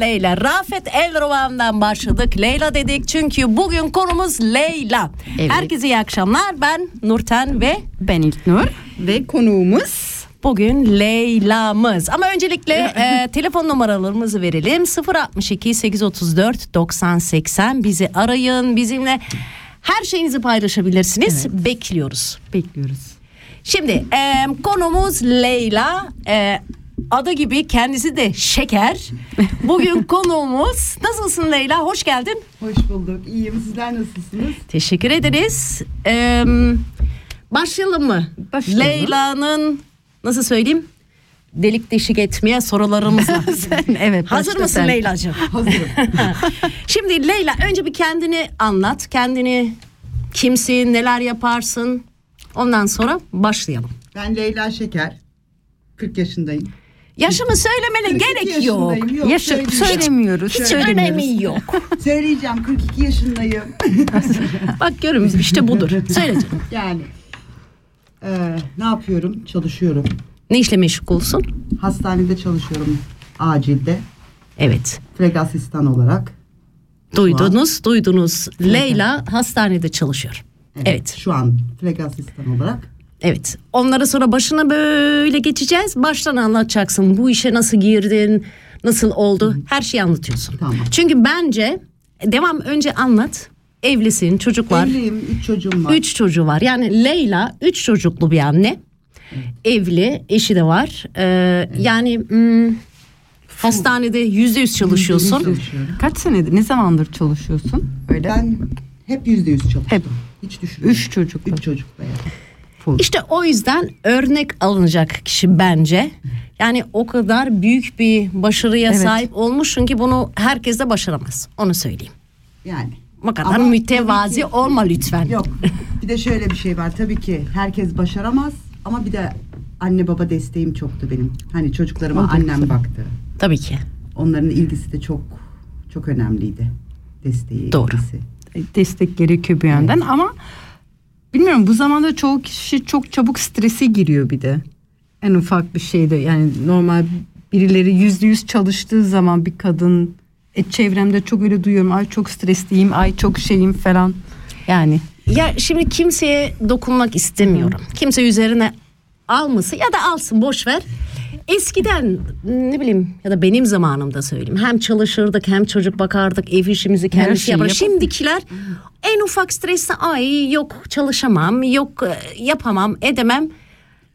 Leyla. Rafet Elrovan'dan başladık. Leyla dedik çünkü bugün konumuz Leyla. Evet. Herkese iyi akşamlar. Ben Nurten ve Ben İlknur ve konuğumuz bugün Leyla'mız. Ama öncelikle e, telefon numaralarımızı verelim. 062 834 90 80 bizi arayın. Bizimle her şeyinizi paylaşabilirsiniz. Bekliyoruz. bekliyoruz. Şimdi e, konumuz Leyla. E, adı gibi kendisi de şeker. Bugün konuğumuz nasılsın Leyla? Hoş geldin. Hoş bulduk. İyiyim. Sizler nasılsınız? Teşekkür ederiz. Ee, başlayalım mı? Başlayalım. Leyla'nın nasıl söyleyeyim? Delik deşik etmeye sorularımız var. evet. Hazır mısın sen. Leyla'cığım? Hazırım. Şimdi Leyla önce bir kendini anlat. Kendini kimsin, neler yaparsın? Ondan sonra başlayalım. ben Leyla Şeker. 40 yaşındayım. Yaşımı söylemene 42 gerek yok. Yok, Yaşı söyleyeceğim. söylemiyoruz. Hiç söylemiyoruz. önemi yok. Söyleyeceğim 42 yaşındayım. Bak görün işte budur. Söyle canım. yani eee, ne yapıyorum? Çalışıyorum. Ne işle meşgulsün? Hastanede çalışıyorum. Acilde. Evet. Freg asistan olarak. Duydunuz, duydunuz. Leyla hastanede çalışıyor. Evet. Şu an freg asistan olarak. Evet. Onlara sonra başına böyle geçeceğiz. Baştan anlatacaksın. Bu işe nasıl girdin? Nasıl oldu? Her şeyi anlatıyorsun. Tamam. Çünkü bence devam önce anlat. Evlisin, çocuk var. Evliyim. 3 çocuğum var. Üç çocuğu var. Yani Leyla üç çocuklu bir anne. Evli, eşi de var. Ee, Yani hmm, hastanede yüzde yüz çalışıyorsun. Çalışıyorum. Kaç senedir, ne zamandır çalışıyorsun? Öyle. Ben hep yüzde yüz çalıştım. Hep. Hiç düşünmedim. Üç çocuklu. Üç çocukla yani. İşte o yüzden örnek alınacak kişi bence. Yani o kadar büyük bir başarıya Evet. sahip olmuşsun ki bunu herkes de başaramaz. Onu söyleyeyim. Yani. O kadar Ama mütevazi ki- olma lütfen. Yok. Bir de şöyle bir şey var. Tabii ki herkes başaramaz ama bir de anne baba desteğim çoktu benim. Hani çocuklarıma annem baktı. Tabii ki. Onların ilgisi de çok çok önemliydi. Desteği, Doğru. ilgisi. destek gerekiyor bir yönden ama bilmiyorum bu zamanda çoğu kişi çok çabuk strese giriyor bir de. En ufak bir şeyde yani normal birileri yüzde yüz çalıştığı zaman bir kadın e, çevremde çok öyle duyuyorum ay çok stresliyim ay çok şeyim falan yani Ya şimdi kimseye dokunmak istemiyorum. Kimse üzerine almasın ya da alsın boş ver. Eskiden ne bileyim ya da benim zamanımda söyleyeyim. Hem çalışırdık hem çocuk bakardık ev işimizi kendisi şeyi yapar. Şimdikiler en ufak streste ay yok çalışamam yok e, yapamam edemem.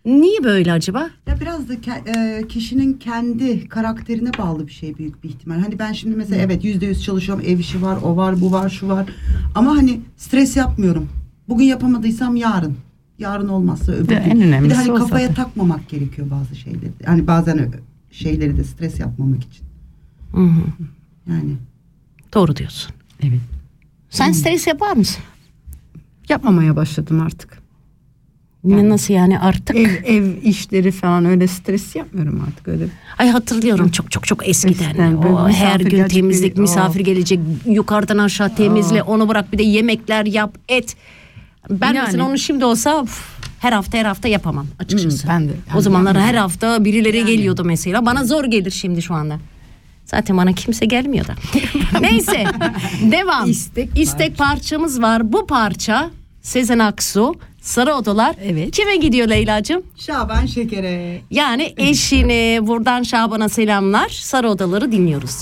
Niye böyle acaba? Ya biraz da ke- e, kişinin kendi karakterine bağlı bir şey büyük bir ihtimal. Hani ben şimdi mesela evet yüzde yüz çalışıyorum. Ev işi var, o var, bu var, şu var. Ama hani stres yapmıyorum. Bugün yapamadıysam yarın. Yarın olmazsa öbür de gün. en bir de önemlisi hani o kafaya zaten. takmamak gerekiyor bazı şeyleri. Hani bazen şeyleri de stres yapmamak için. Yani Doğru diyorsun. evet Sen stres yapar mısın? yapmamaya başladım artık. Ne Nasıl yani artık? Ev, ev işleri falan öyle stres yapmıyorum artık öyle. Ay hatırlıyorum çok çok çok eskiden. Eskiden o her gün gelecek temizlik, biri- misafir gelecek, yukarıdan aşağı temizle, onu bırak bir de yemekler yap, et. Ben Yani. mesela onu şimdi olsa üf, her hafta her hafta yapamam açıkçası. Hmm, ben de. o zamanlar her hafta birileri geliyordu mesela. Bana zor gelir şimdi şu anda. Zaten bana kimse gelmiyor da. Neyse devam. İstek İstek parçamız var. Bu parça Sezen Aksu, Sarı Odalar. Evet. Kime gidiyor Leyla'cığım? Şaban Şeker'e. Yani eşini buradan Şaban'a selamlar. Sarı odaları dinliyoruz.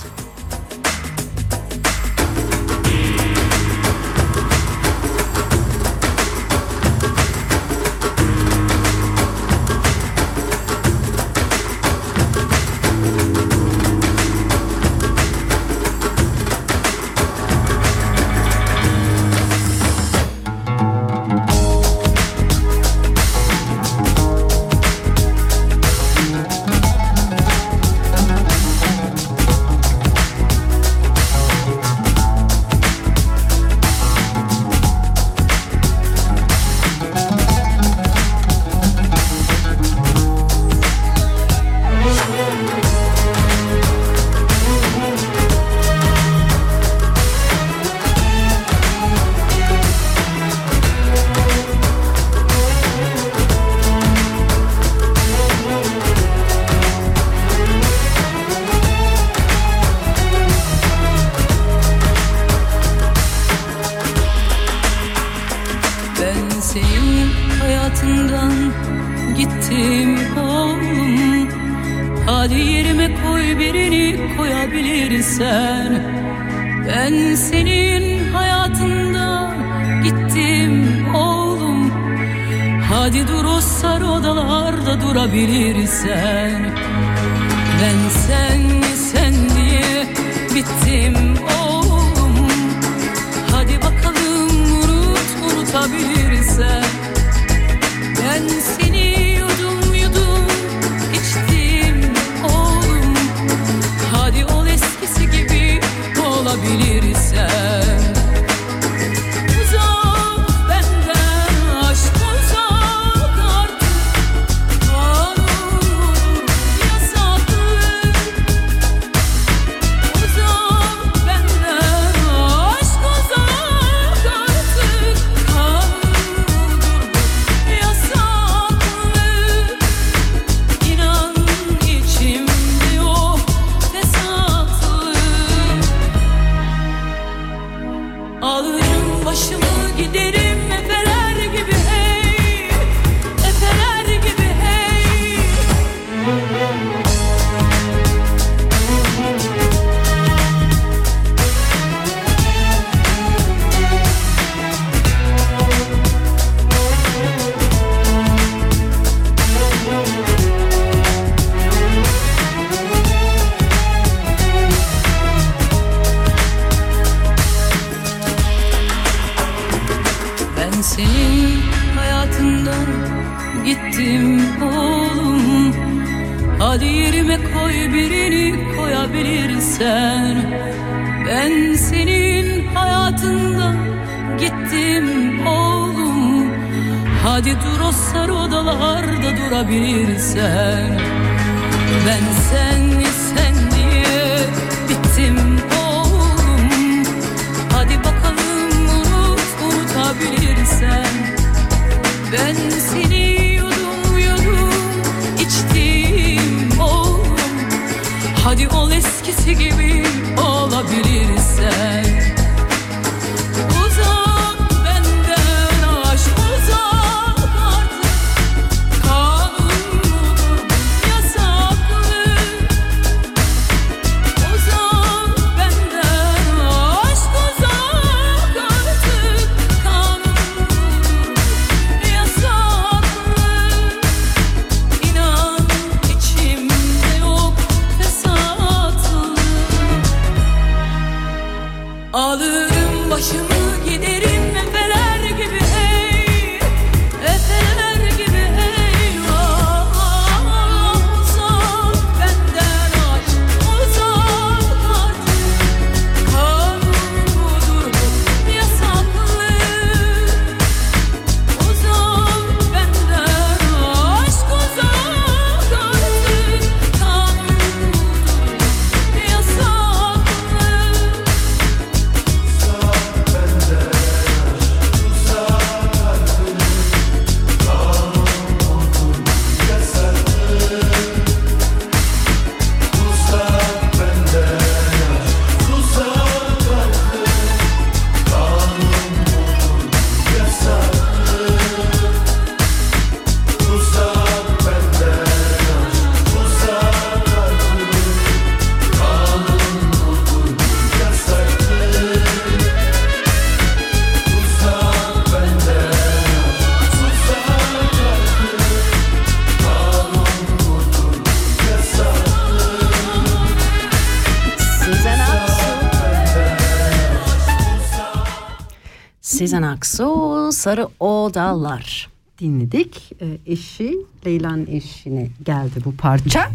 Sarı Odalar. dinledik. Ee, eşi Leyla'nın eşine geldi bu parça.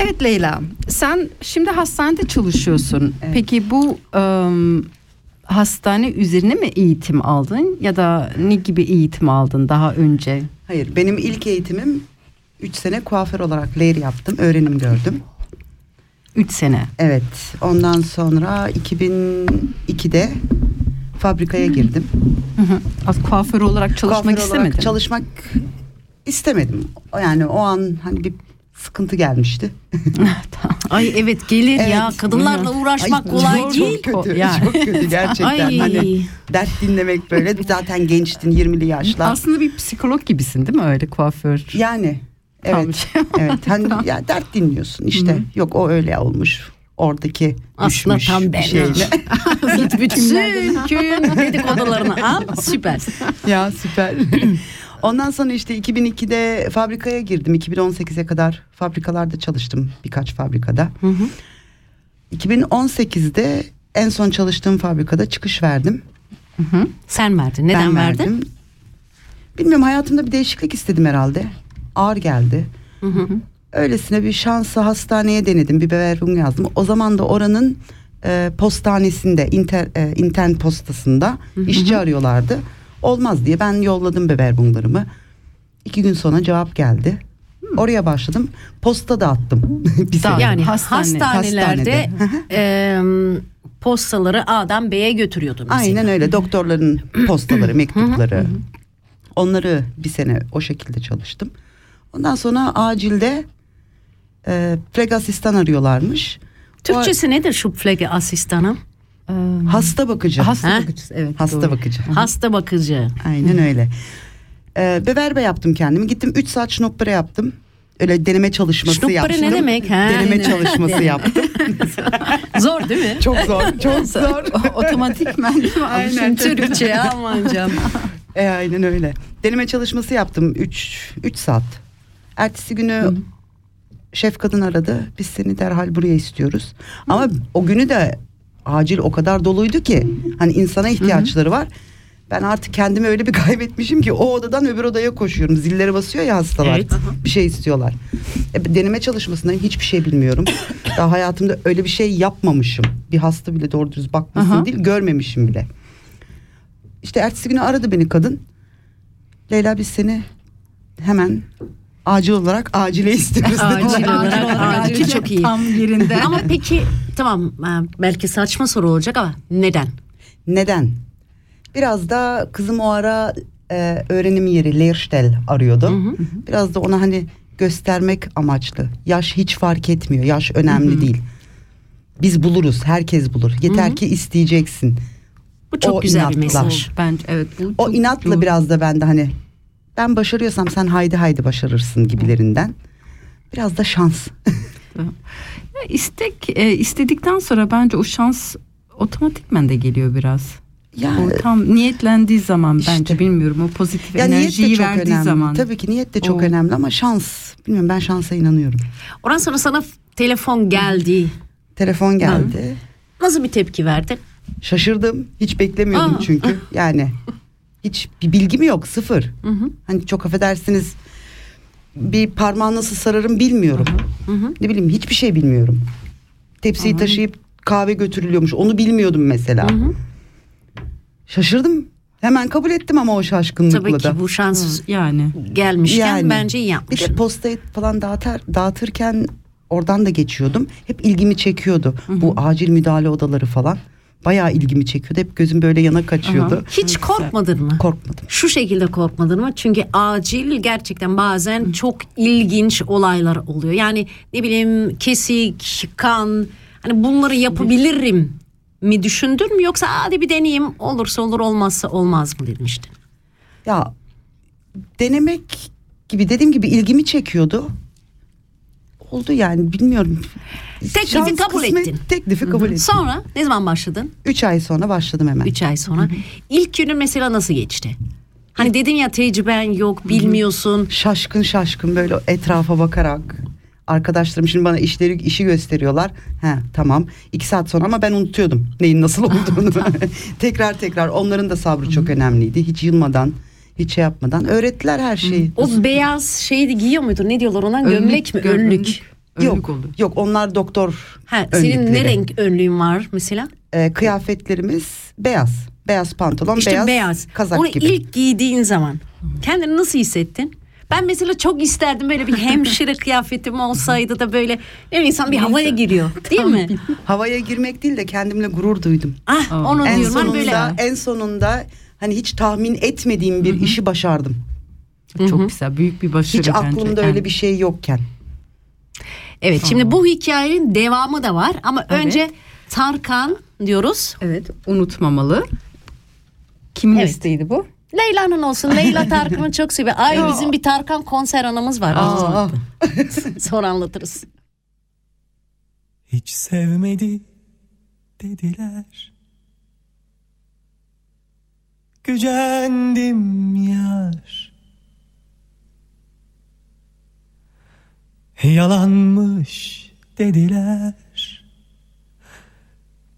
Evet Leyla sen şimdi hastanede çalışıyorsun. Peki bu ım, hastane üzerine mi eğitim aldın ya da ne gibi eğitim aldın daha önce? Hayır benim ilk eğitimim 3 sene kuaför olarak layer yaptım. Öğrenim gördüm. 3 sene. Evet. Ondan sonra 2002'de fabrikaya girdim. Hı hı. Az kuaför olarak çalışmak Kuaför olarak istemedin. çalışmak istemedim. Yani o an hani bir sıkıntı gelmişti. Ay evet gelir ya Evet. kadınlarla uğraşmak Ay, kolay çok, değil. Çok kötü, Yani. çok kötü gerçekten. Ay. Hani dert dinlemek böyle zaten gençtin 20'li yaşlar. Aslında bir psikolog gibisin değil mi öyle kuaför? Yani evet. evet. Hani ya dert dinliyorsun işte. Yok o öyle olmuş. Oradaki Aslında düşmüş tam bir şeyle. Git bütün köyün dedikodularını al süper. ya süper. Ondan sonra işte 2002'de fabrikaya girdim. 2018'e kadar fabrikalarda çalıştım birkaç fabrikada. 2018'de en son çalıştığım fabrikada çıkış verdim. Sen verdin. Neden Ben verdin? verdim. Bilmiyorum hayatımda bir değişiklik istedim herhalde. Ağır geldi. Öylesine bir şansı hastaneye denedim. Bir beberum yazdım. O zaman da oranın e, postanesinde, inter, e, intern postasında işçi arıyorlardı. Olmaz diye ben yolladım beberbumlarımı. İki gün sonra cevap geldi. Oraya başladım. Posta dağıttım. bir sene. Yani Hastane- hastanelerde e, postaları A'dan B'ye götürüyordun mesela. Aynen öyle. Doktorların postaları, mektupları. Onları bir sene o şekilde çalıştım. Ondan sonra acilde e, flag asistan arıyorlarmış. Türkçesi nedir şu flagi asistanım? O- hasta bakıcı. Hasta Ha? bakıcısı evet. Hasta doğru. bakıcı. Hasta bakıcı. Aynen öyle. Ee, beberbe yaptım kendimi. Gittim 3 saat şnoppere yaptım. Öyle deneme çalışması Şnoppere yaptım. ne demek? Ha, deneme ne- çalışması yaptım. Zor değil mi? Çok zor, çok zor. Otomatikmen değil mi? Aynen. Türkçe aman canım. E, aynen öyle. Deneme çalışması yaptım 3 3 saat. Ertesi günü şef kadın aradı. Biz seni derhal buraya istiyoruz. Ama o günü de acil o kadar doluydu ki hani insana ihtiyaçları var. Ben artık kendimi öyle bir kaybetmişim ki o odadan öbür odaya koşuyorum. Zillere basıyor ya hastalar. Evet. Bir şey istiyorlar. E, deneme çalışmasından hiçbir şey bilmiyorum. Daha hayatımda öyle bir şey yapmamışım. Bir hasta bile doğru düz bakmasın değil görmemişim bile. İşte ertesi günü aradı beni kadın. Leyla biz seni hemen acil olarak acile istiyoruz. Acil olarak acil çok iyi. Tam yerinde. Ama peki tamam e, belki saçma soru olacak ama neden? Neden? Biraz da kızım o ara e, öğrenim yeri Lehrstelle arıyordu. Biraz da ona hani göstermek amaçlı. Yaş hiç fark etmiyor. Yaş önemli değil. Biz buluruz. Herkes bulur. Yeter ki isteyeceksin. Bu çok O güzel bir inatla. mesaj. Bence evet. Bu O inatla doğru. biraz da ben de hani ben başarıyorsam sen haydi haydi başarırsın gibilerinden. Biraz da şans. Ya istek e, istedikten sonra bence o şans otomatikmen de geliyor biraz. Ya O tam niyetlendiği zaman İşte. bence bilmiyorum o pozitif ya niyet de enerjiyi çok verdiği önemli. zaman. Tabii ki niyet de çok O- önemli ama şans. Bilmiyorum ben şansa inanıyorum. Ondan sonra sana telefon geldi. Telefon geldi. Nasıl bir tepki verdin? Şaşırdım. Hiç beklemiyordum Aa. çünkü. Yani hiç bir bilgim yok sıfır. Hani çok affedersiniz bir parmağı nasıl sararım bilmiyorum. Ne bileyim hiçbir şey bilmiyorum. Tepsiyi taşıyıp kahve götürülüyormuş onu bilmiyordum mesela. Şaşırdım. Hemen kabul ettim ama o şaşkınlıkla Tabii ki da. bu şans Yani gelmişken Yani. bence iyi Bir yapmışsın. de postayı falan dağıtar, dağıtırken oradan da geçiyordum. Hep ilgimi çekiyordu. Bu acil müdahale odaları falan. Bayağı ilgimi çekiyordu. Hep gözüm böyle yana kaçıyordu. Hiç korkmadın mı? Korkmadım. Şu şekilde korkmadın mı? Çünkü acil gerçekten bazen çok ilginç olaylar oluyor. Yani ne bileyim kesik, kan hani bunları yapabilirim mi düşündün mü yoksa hadi bir deneyeyim olursa olur olmazsa olmaz mı dedim işte. Ya denemek gibi dediğim gibi ilgimi çekiyordu. Oldu yani bilmiyorum. Teklifi Şans kabul kısmet- ettin. Teklifi kabul ettim. Sonra ne zaman başladın? Üç ay sonra başladım hemen. Üç ay sonra. İlk günün mesela nasıl geçti? Hani dedin ya tecrüben yok bilmiyorsun. Şaşkın şaşkın böyle etrafa bakarak. Arkadaşlarım şimdi bana işleri işi gösteriyorlar. He tamam. İki saat sonra ama ben unutuyordum neyin nasıl olduğunu. tekrar tekrar onların da sabrı çok önemliydi. Hiç yılmadan, hiç şey yapmadan öğrettiler her şeyi. O beyaz şeyi giyiyor muydun? Ne diyorlar ona? Gömlek mi? gö- Önlük. Önlük Yok, olur. yok onlar doktor Ha, senin ne renk önlüğün var mesela? Ee, kıyafetlerimiz beyaz. Beyaz pantolon, İşte beyaz, beyaz. kazak Onu gibi. ilk giydiğin zaman kendini nasıl hissettin? Ben mesela çok isterdim böyle bir hemşire kıyafetim olsaydı da böyle ne insan bir havaya giriyor değil mi? Havaya girmek değil de kendimle gurur duydum. Ah onu en diyorum hani sonunda, böyle. en sonunda hani hiç tahmin etmediğim bir işi başardım. Çok güzel büyük bir başarı Hiç bence. aklımda Yani. öyle bir şey yokken. Evet şimdi bu hikayenin devamı da var ama önce Tarkan diyoruz. Evet unutmamalı. Kimin Evet. isteğiydi bu? Leyla'nın olsun. Leyla Tarkan'ı çok seviyor. Ay bizim bir Tarkan konser anımız var. Aa, Sonra anlatırız. Hiç sevmedi dediler gücendim yar. Yalanmış dediler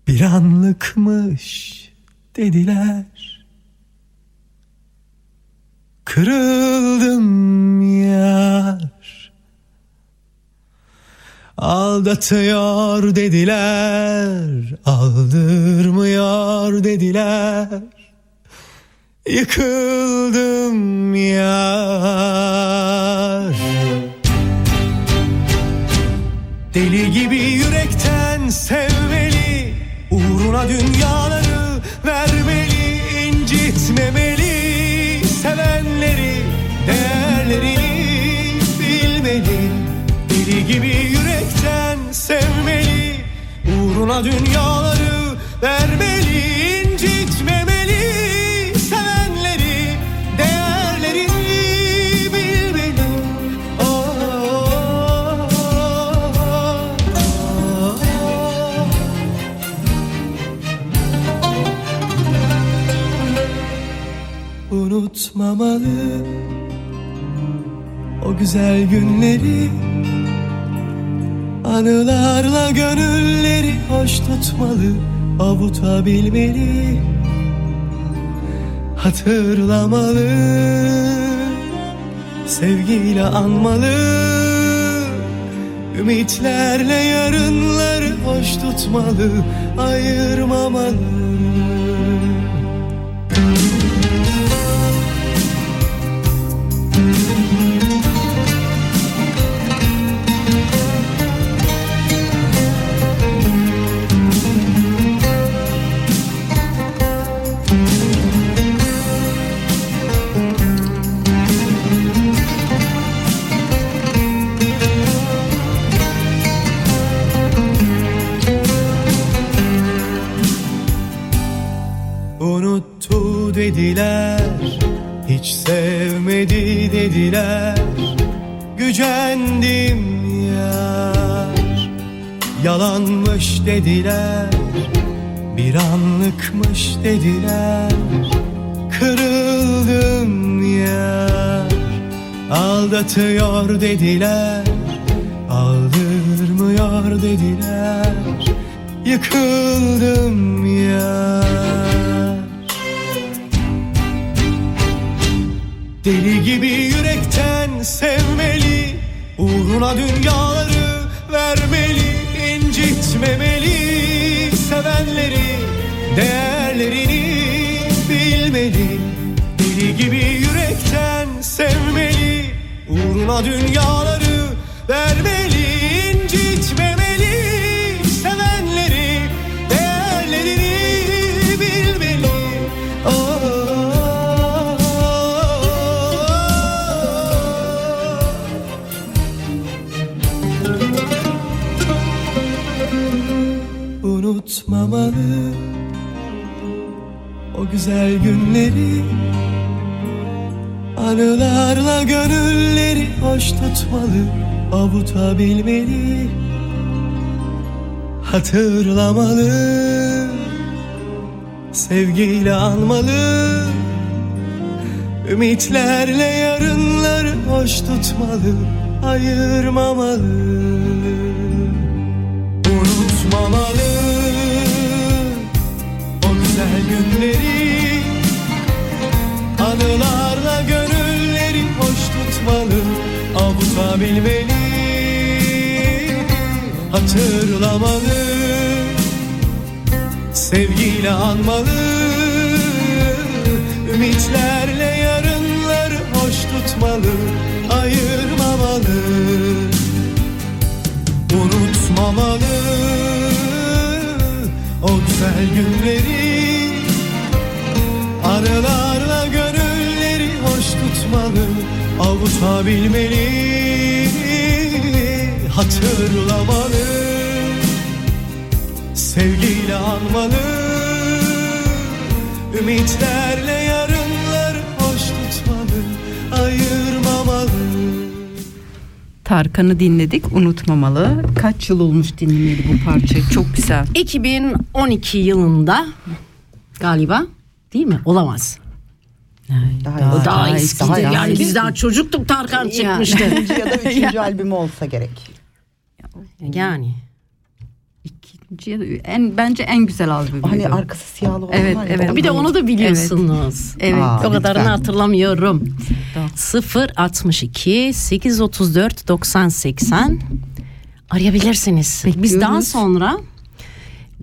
Bir anlıkmış dediler. Kırıldım yar. Aldatıyor dediler Aldırmıyor dediler. Yıkıldım yar. Deli gibi yürekten sevmeli Uğruna dünyaları vermeli incitmemeli Sevenleri değerlerini bilmeli. Deli gibi yürekten sevmeli Uğruna dünyaları vermeli Unutmamalı. O güzel günleri Anılarla gönülleri hoş tutmalı. Avutabilmeli Hatırlamalı. Sevgiyle anmalı. Ümitlerle yarınları hoş tutmalı. Ayırmamalı dediler. Bir anlıkmış dediler. Kırıldım yar. Aldatıyor dediler. Aldırmıyor dediler. Yıkıldım yar. Deli gibi yürekten sevmeli Uğruna dünyaları vermeli incitmemeli Sevenleri değerlerini bilmeli. Deli gibi yürekten sevmeli Uğruna dünyaları vermeli Anılarla gönülleri hoş tutmalı Avutabilmeli. Hatırlamalı Sevgiyle anmalı. Ümitlerle yarınları hoş tutmalı Ayırmamalı. Unutmamalı Avutabilmeli Hatırlamalı Sevgiyle anmalı. Ümitlerle yarınları hoş tutmalı Ayırmamalı. Unutmamalı O güzel günleri. Arılarla gönülleri hoş tutmalı Avutabilmeli Hatırlamalı Sevgiyle anmalı Ümitlerle yarınları hoş tutmalı Ayırmamalı Tarkan'ı dinledik unutmamalı. Kaç yıl olmuş dinlemeli bu parça çok güzel. 2012 yılında galiba değil mi? Olamaz. Daha, iyisi. daha iyisi. eskidir Daha- yani daha biz daha çocuktuk Tarkan çıkmıştı. İkinci ya da üçüncü albümü olsa gerek. Yani. İkinci ya da en bence en güzel albüm. Hani arkası siyahlı olan Evet, var ya, evet. Bir de onu da biliyorsunuz. Evet. Aa, O kadarını lütfen. hatırlamıyorum. 0 62 834 90 80 arayabilirsiniz. Biz Bekliyoruz. daha sonra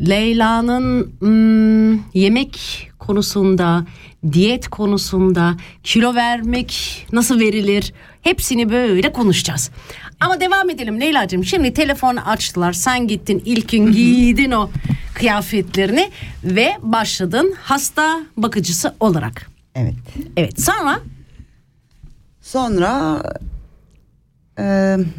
Leyla'nın hmm, yemek konusunda, diyet konusunda, kilo vermek nasıl verilir hepsini böyle konuşacağız. Ama devam edelim Leyla'cığım. Şimdi telefonu açtılar. Sen gittin ilk gün giydin o kıyafetlerini ve başladın hasta bakıcısı olarak. Evet. Evet sonra Sonra e,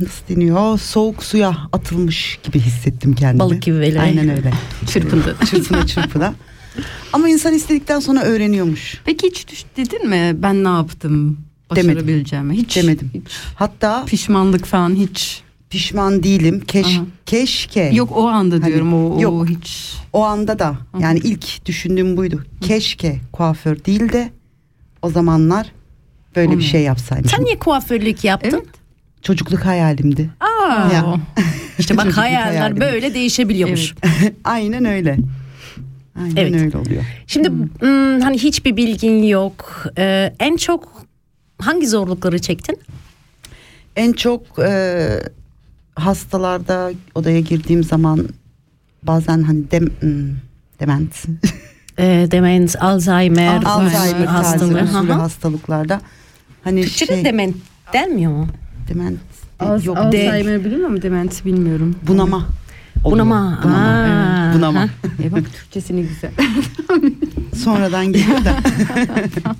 nasıl deniyor? Soğuk suya atılmış gibi hissettim kendimi. Balık gibi böyle. Aynen öyle. Çırpındı. çırpına çırpına. Ama insan istedikten sonra öğreniyormuş. Peki hiç düş dedin mi ben ne yaptım başarabileceğimi? Hiç Demedim. Hiç. Hatta Pişmanlık falan hiç. pişman değilim. Keş, Aha. keşke. Yok o anda Hani, diyorum o, o yok. hiç. O anda da yani ilk düşündüğüm buydu. Keşke kuaför değil de o zamanlar böyle bir Onu. şey yapsaydım. sen niye kuaförlük yaptın? Evet. Çocukluk hayalimdi. Aa, Ya. işte bak hayaller hayalim. böyle değişebiliyormuş. Aynen öyle. Aynen Evet. öyle oluyor. Şimdi hmm, hani hiçbir bilgin yok. Ee, en çok hangi zorlukları çektin? En çok e, hastalarda odaya girdiğim zaman bazen hani dem, hmm, dement, Ee, demens, Alzheimer, Alzheimer hastalığı. usulü hı. hastalıklarda hani Türkçe'de şey dement denmiyor mu? dement Az, yok de Alzheimer biliyor musun? Demens bilmiyorum. bunama. Oluyor. Bunama. Bunama. Aa, Evet, bunama. E bak Türkçesini güzel. Sonradan geliyor da.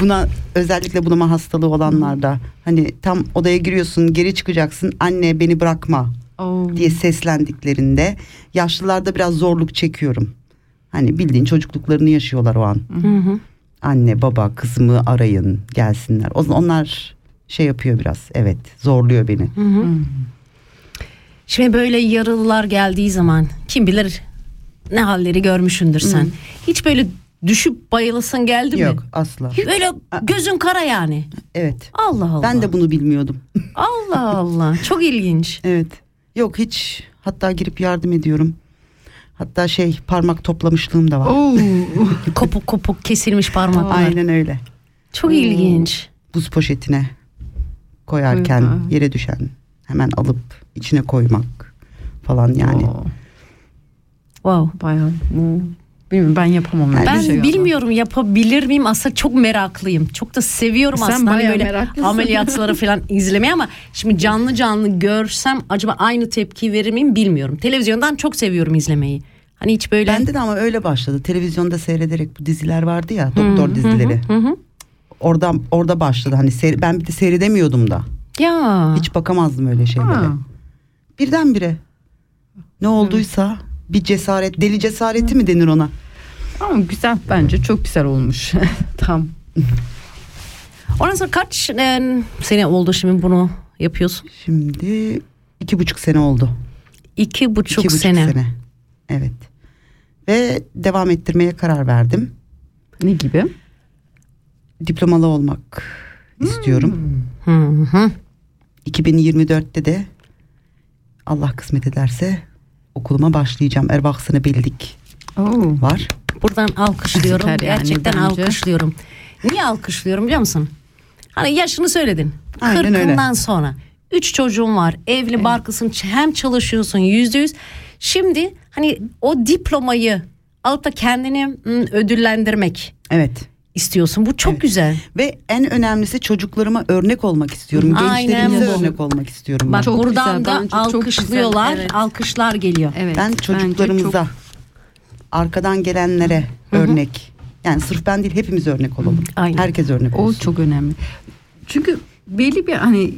Buna özellikle bunama hastalığı olanlarda hani tam odaya giriyorsun geri çıkacaksın anne beni bırakma Oo. diye seslendiklerinde yaşlılarda biraz zorluk çekiyorum. Hani bildiğin çocukluklarını yaşıyorlar o an. Hı hı. Anne baba kızımı arayın gelsinler. O zaman onlar şey yapıyor biraz evet zorluyor beni. Hı hı. Şimdi böyle yaralılar geldiği zaman kim bilir ne halleri görmüşsündür sen. Hiç böyle düşüp bayılasın geldi mi? Yok asla. Böyle gözün kara yani. Evet. Allah Allah. Ben de bunu bilmiyordum. Allah Allah. Çok ilginç. evet. Yok hiç hatta girip yardım ediyorum. Hatta şey parmak toplamışlığım da var. Oo. Kopuk kopuk kesilmiş parmaklar. Aynen öyle. Çok ilginç. Buz poşetine koyarken yere düşen hemen alıp içine koymak falan yani. Oo. Wow. Bayağı. bu- Bilmiyorum ben yapamam. öyle Ben şey ama. bilmiyorum yapabilir miyim aslında çok meraklıyım. Çok da seviyorum Sen aslında hani böyle meraklısın. ameliyatları falan izlemeyi ama şimdi canlı canlı görsem acaba aynı tepki verir miyim bilmiyorum. Televizyondan çok seviyorum izlemeyi. Hani hiç böyle Bende de ama öyle başladı. Televizyonda seyrederek bu diziler vardı ya doktor dizileri. Hı hı. Orada orada başladı. Hani seyre- ben bir de seyredemiyordum da. Ya. Hiç bakamazdım öyle şeylere. Ha. Birdenbire ne olduysa bir cesaret, deli cesareti mi denir ona? Ama güzel bence çok güzel olmuş. Tam. Ondan sonra kaç e, sene oldu şimdi bunu yapıyorsun? Şimdi iki buçuk sene oldu. İki buçuk, İki buçuk sene. sene. Evet. Ve devam ettirmeye karar verdim. Ne gibi? Diplomalı olmak istiyorum. Hı hı. 2024'te de Allah kısmet ederse okuluma başlayacağım. Erbaksını bildik Oo. var. Buradan alkışlıyorum. Süper yani Gerçekten bence. alkışlıyorum. Niye alkışlıyorum biliyor musun? Hani yaşını söyledin. Aynen öyle. Kırkından sonra. Üç çocuğun var. Evli barkısın. Hem çalışıyorsun yüzde yüz. Şimdi hani o diplomayı alıp da kendini ödüllendirmek Evet. İstiyorsun. Bu çok Evet. güzel. Ve en önemlisi çocuklarıma örnek olmak istiyorum. Aynen Gençlerimize bu. örnek olmak istiyorum. Bak ben. Çok buradan güzel, da bence çok alkışlıyorlar. güzel, evet. Alkışlar geliyor. Evet. Ben çocuklarımıza çok- arkadan gelenlere örnek. Yani sırf ben değil hepimiz örnek olalım. Aynen. Herkes örnek O olsun. çok önemli. Çünkü belli bir hani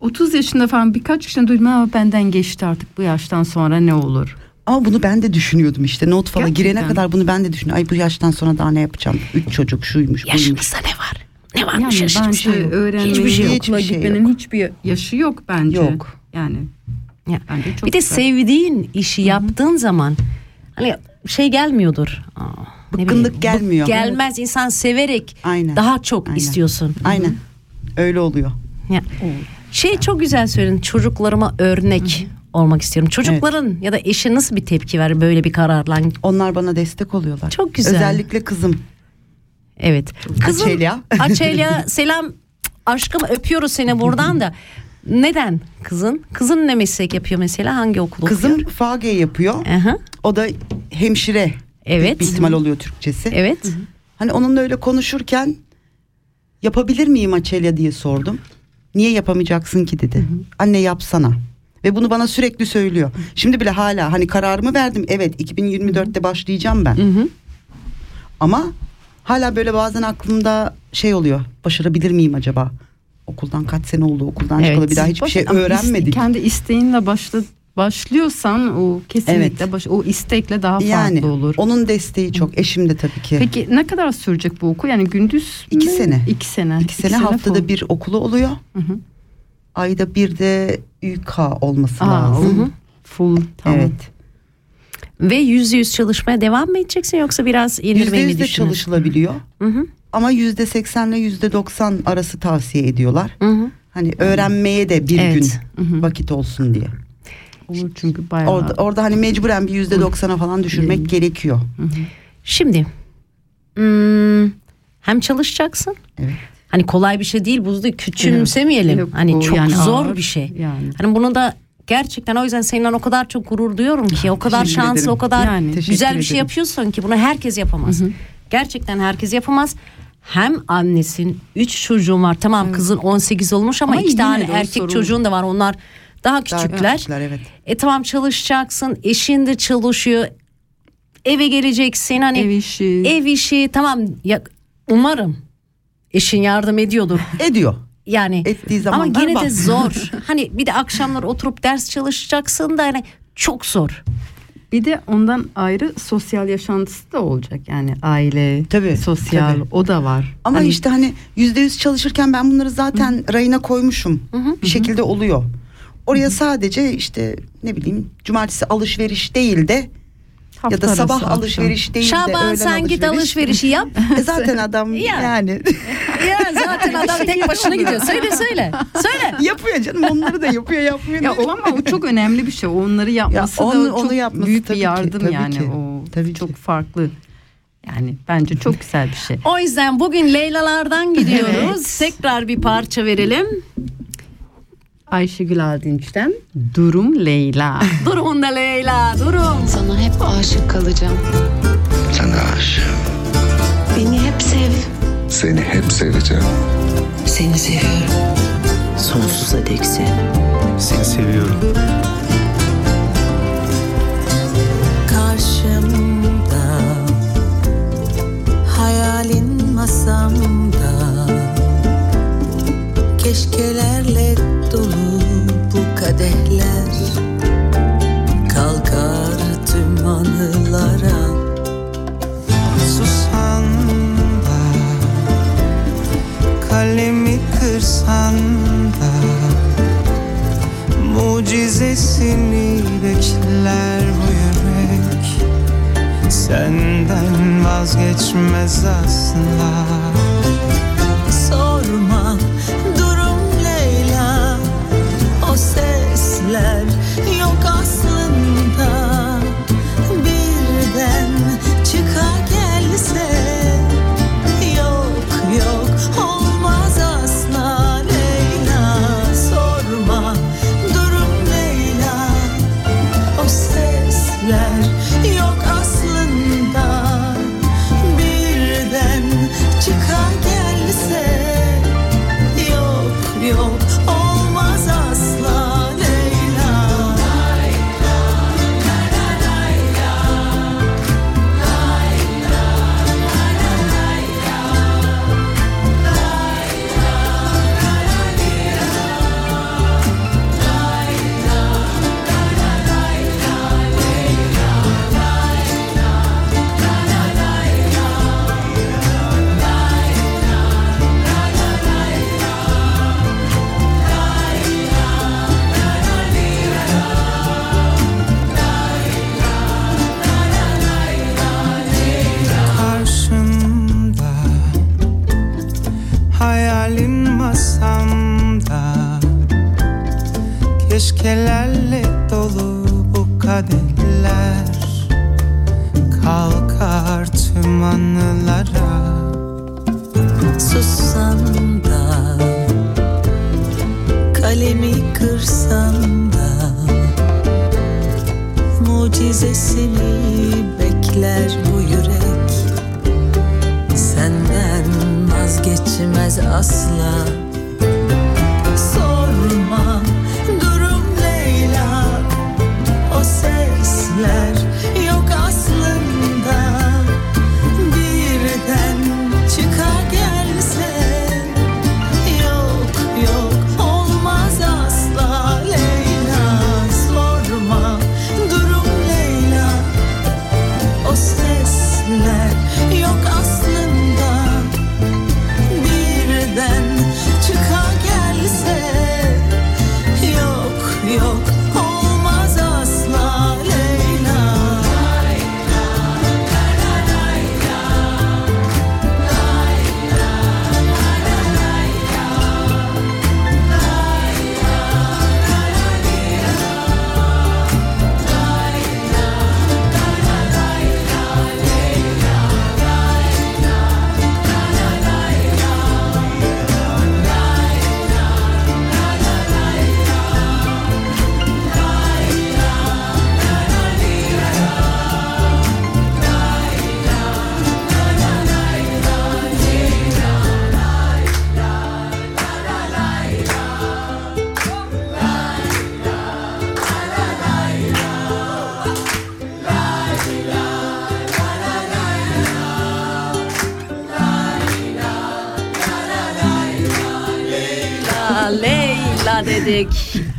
30 yaşında falan birkaç kişiden duydum ama benden geçti artık bu yaştan sonra ne olur. Ama bunu ben de düşünüyordum işte. Not falan girene kadar bunu ben de düşünüyorum. Ay bu yaştan sonra daha ne yapacağım? Üç çocuk şuymuş buymuş. Yaşımızda ne var? Ne varmış Yani bence şey yok. öğrenmeyi, Hiçbir şey yok. okula Hiçbir şey gitmenin yok. hiçbir yaşı yok bence. Yok. Yani Ya. bence çok bir de güzel. sevdiğin işi yaptığın zaman hani şey gelmiyordur. Aa, Bıkkınlık bileyim, gelmiyor. gelmez insan severek Aynen. daha çok Aynen. istiyorsun. Aynen. Öyle oluyor. Ya, şey çok güzel söyledin çocuklarıma örnek olmak istiyorum. Çocukların ya da eşi nasıl bir tepki ver böyle bir kararla? Onlar bana destek oluyorlar. Çok güzel. Özellikle kızım. Evet. Kızım, Açelya. Açelya selam aşkım öpüyoruz seni buradan da. Neden kızın? Kızın ne meslek yapıyor mesela? Hangi okul Kızım okuyor? FAGE yapıyor. Aha, O da hemşire. Evet. Bir ihtimal oluyor Türkçesi. Evet. Hani onunla öyle konuşurken yapabilir miyim Açelya diye sordum. Niye yapamayacaksın ki dedi. Anne yapsana. Ve bunu bana sürekli söylüyor. Şimdi bile hala hani kararımı verdim. Evet 2024'te başlayacağım ben. Ama hala böyle bazen aklımda şey oluyor. Başarabilir miyim acaba? Okuldan kaç sene oldu okuldan Evet. çıkalı bir daha hiçbir şey Ama iste- öğrenmedik. kendi isteğinle başla, başlıyorsan o kesinlikle Evet. baş, o istekle daha farklı yani olur. onun desteği çok. Eşim de tabii ki. Peki ne kadar sürecek bu okul? Yani gündüz İki mü? sene. İki sene. İki sene haftada full. bir okulu oluyor. Hı hı. Ayda bir de UK olması Aa, lazım. o full tamam. Evet. Ve yüzde yüz çalışmaya devam mı edeceksin yoksa biraz Yüzde indirmeyi mi yüz de düşünüyorsun? çalışılabiliyor. Hı hı, Ama yüzde seksenle yüzde doksan arası tavsiye ediyorlar. hı hı. Hani öğrenmeye de bir Evet. gün vakit olsun diye. Olur çünkü bayağı. Orada, orada hani mecburen bir yüzde doksana falan düşürmek gerekiyor. Şimdi hmm, hem çalışacaksın. Evet. Hani kolay bir şey değil bu da küçümsemeyelim. Yok, hani çok yani zor ağır bir şey. yani. Hani bunu da gerçekten o yüzden seninle o kadar çok gurur duyuyorum ki o kadar Teşekkür şanslı ederim. o kadar Yani. Güzel bir şey yapıyorsun ki bunu herkes yapamaz. Gerçekten herkes yapamaz. Hem annesin, üç çocuğun var. Tamam kızın 18 olmuş ama, Ama iki tane erkek sorun. çocuğun da var. Onlar daha Daha küçükler. küçükler, evet. E tamam çalışacaksın, eşin de çalışıyor. Eve geleceksin hani Ev işi. ev işi tamam ya umarım eşin yardım ediyordur. Ediyor. Yani Ettiği ama zamanlar gene de zor. hani bir de akşamlar oturup ders çalışacaksın da hani çok zor. Bir de ondan ayrı sosyal yaşantısı da olacak. Yani aile, Tabii, sosyal tabii. o da var. Ama Hani işte hani yüzde yüz çalışırken ben bunları zaten rayına koymuşum. Bir şekilde oluyor. Oraya sadece işte ne bileyim cumartesi alışveriş değil de ya hafta da sabah arası alışveriş değil de Şaban öğlen sen git alışveriş. alışverişi yap. E zaten adam Ya. yani ya zaten adam tek başına gidiyor. Söyle söyle. Söyle. yapıyor canım onları da yapıyor yapmıyor. Ya o ama o çok önemli bir şey. Onları yapması Ya da onu- çok onu yapması büyük tabii bir ki, yardım tabii yani. ki. O Tabii çok ki. farklı. Yani bence çok güzel bir şey. O yüzden bugün Leyla'lardan gidiyoruz. Tekrar bir parça verelim. Ayşegül Aldinç'ten Durum Leyla. Durun da Leyla durun. Sana hep aşık kalacağım. Sana aşığım. Beni hep sev. Seni hep seveceğim. Seni seviyorum. Sonsuza dek sev. Seni seviyorum. Karşımda Hayalin masamda Keşkelerle dolu bu kadehler. Kalkar tüm anılara. Susan da Kalemi kırsan da Mucizesini bekler bu yürek. Senden vazgeçmez asla Sorma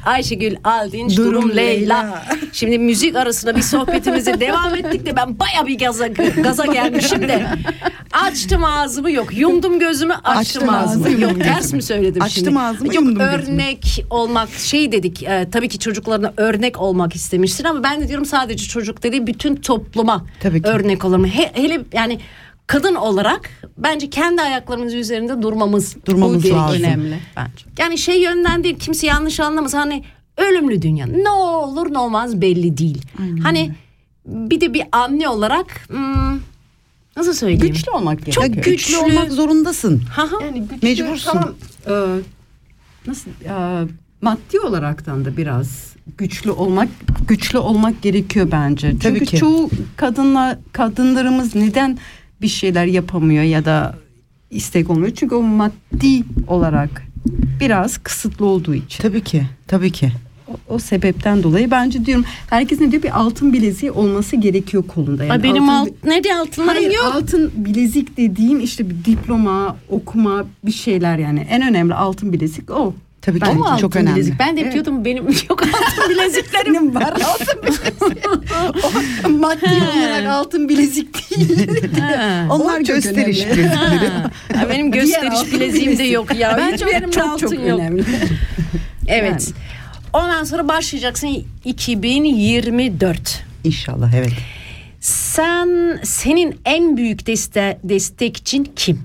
Ayşegül Aldinç, Durum, Durum Leyla. Leyla. Şimdi müzik arasında bir sohbetimize devam ettik de ben baya bir gaza, gaza gelmişim de. Açtım ağzımı yok. Yumdum gözümü açtım, Açtım ağzımı. ağzımı, Yok ters gözümü. mi söyledim Açtım şimdi? ağzımı, Yok yumdum gözümü. örnek olmak şey dedik. e, tabii ki çocuklarına örnek olmak istemiştir ama ben de diyorum sadece çocuk dediği bütün topluma Tabii ki. örnek olur mu? He- hele yani kadın olarak bence kendi ayaklarımız üzerinde durmamız Durmamız bu lazım. Önemli bence. yani şey yönden değil kimse yanlış anlamasın hani ölümlü dünya ne olur ne olmaz belli değil. Hani bir de bir anne olarak hmm, nasıl söyleyeyim? Güçlü olmak Çok gerekiyor. güçlü. Güçlü olmak zorundasın. Ha ha. Yani güçlü, Mecbursun. Tamam, e, nasıl e, maddi olaraktan da biraz güçlü olmak güçlü olmak gerekiyor bence. Çünkü Tabii ki. çoğu kadınla kadınlarımız neden bir şeyler yapamıyor ya da istek olmuyor? Çünkü o maddi olarak biraz kısıtlı olduğu için. Tabii ki. Tabii ki. O, o sebepten dolayı bence diyorum herkes ne diyor bir altın bileziği olması gerekiyor kolunda. Yani Ay benim altın- alt, ne diye altınlarım Hayır, yok. altın bilezik dediğim işte bir diploma, okuma bir şeyler yani. En önemli altın bilezik o. Tabii mu altın Çok önemli. bilezik? Ben de Evet. diyordum benim yok altın bileziklerim. Benim var altın bilezik. O maddi olarak altın bilezik değil. Onlar çok gösteriş bilezikleri. Ha, benim gösteriş bileziğim de yok ya. Hiçbirimde çok altın çok yok. önemli. Evet. Ondan sonra başlayacaksın 2024. İnşallah evet. Sen senin en büyük deste, destekçin kim?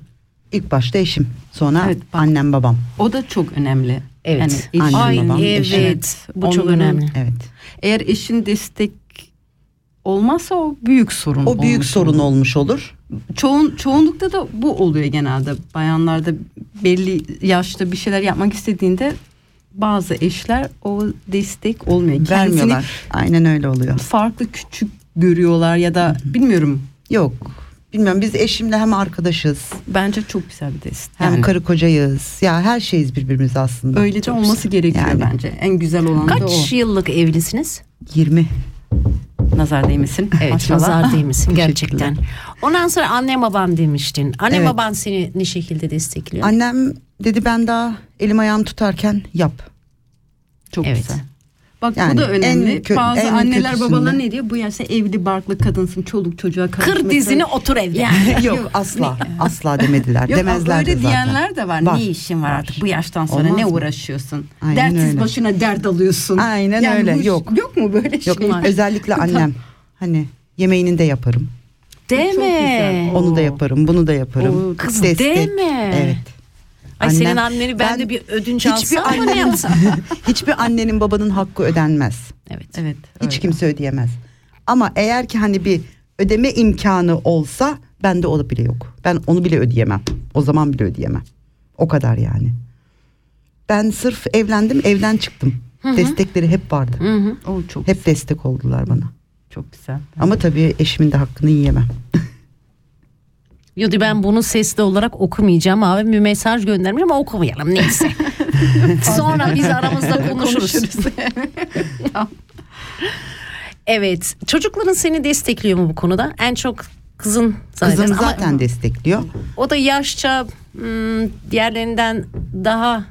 İlk başta eşim. Sonra Evet, bak. annem babam. O da çok önemli. Evet. Yani eşin, Ay babam, evet. eşim. Bu çok Onların- önemli. Evet. Eğer eşin destek olmazsa o büyük sorun. O büyük olmuş sorun olur. olmuş olur. Çoğun, çoğunlukta da bu oluyor genelde. Bayanlarda belli yaşta bir şeyler yapmak istediğinde bazı eşler o destek olmuyor. Kendisini Vermiyorlar. Aynen öyle oluyor. farklı küçük görüyorlar ya da bilmiyorum. Yok. Bilmiyorum biz eşimle hem arkadaşız Bence çok güzel bir destek. hem Yani karı kocayız. Ya her şeyiz birbirimize aslında. öyle de Çok olması güzel. gerekiyor Yani bence. En güzel olan da o. Kaç yıllık evlisiniz? 20. Nazar değmesin. Evet Maşallah. nazar değmesin gerçekten. Ondan sonra anne baban demiştin. Anne Evet. baban seni ne şekilde destekliyor? Annem dedi ben daha elim ayağım tutarken yap. Çok Evet. güzel. Bak Yani bu da önemli. en kö- Bazı en anneler kötüsünde. babalar ne diyor? Bu yaşta evli barklı kadınsın, çoluk çocuğa karışmasın. Kır dizini otur evde. Yok asla asla demediler. Yok Demezler öyle de zaten. diyenler de var. Var. Ne işin var artık bu yaştan sonra Olmaz ne mı? uğraşıyorsun? Aynen Dertsiz öyle. başına dert alıyorsun. Aynen öyle. bu- Yok. Yok mu böyle Yok şeyler? özellikle annem. Hani yemeğini de yaparım. Değil mi? Onu da yaparım, bunu da yaparım. Oo, kız Destek. deme. Evet. Ay senin anneni ben, de bir ödünç alsam ama ne yapsam? hiçbir annenin babanın hakkı ödenmez. Evet. Evet. Hiç kimse ödeyemez. Ama eğer ki hani bir ödeme imkanı olsa bende o da bile yok. Ben onu bile ödeyemem. O zaman bile ödeyemem. O kadar yani. Ben sırf evlendim, evden çıktım. Destekleri hep vardı. O çok Hep destek oldular bana. çok güzel. Ama tabii eşimin de hakkını yiyemem. Yodi ben bunu sesli olarak okumayacağım abi bir mesaj göndermiş ama okumayalım neyse. Sonra biz aramızda konuşuruz. evet çocukların seni destekliyor mu bu konuda? En çok kızın zaten. Kızım Ama zaten destekliyor. o da yaşça hmm, diğerlerinden daha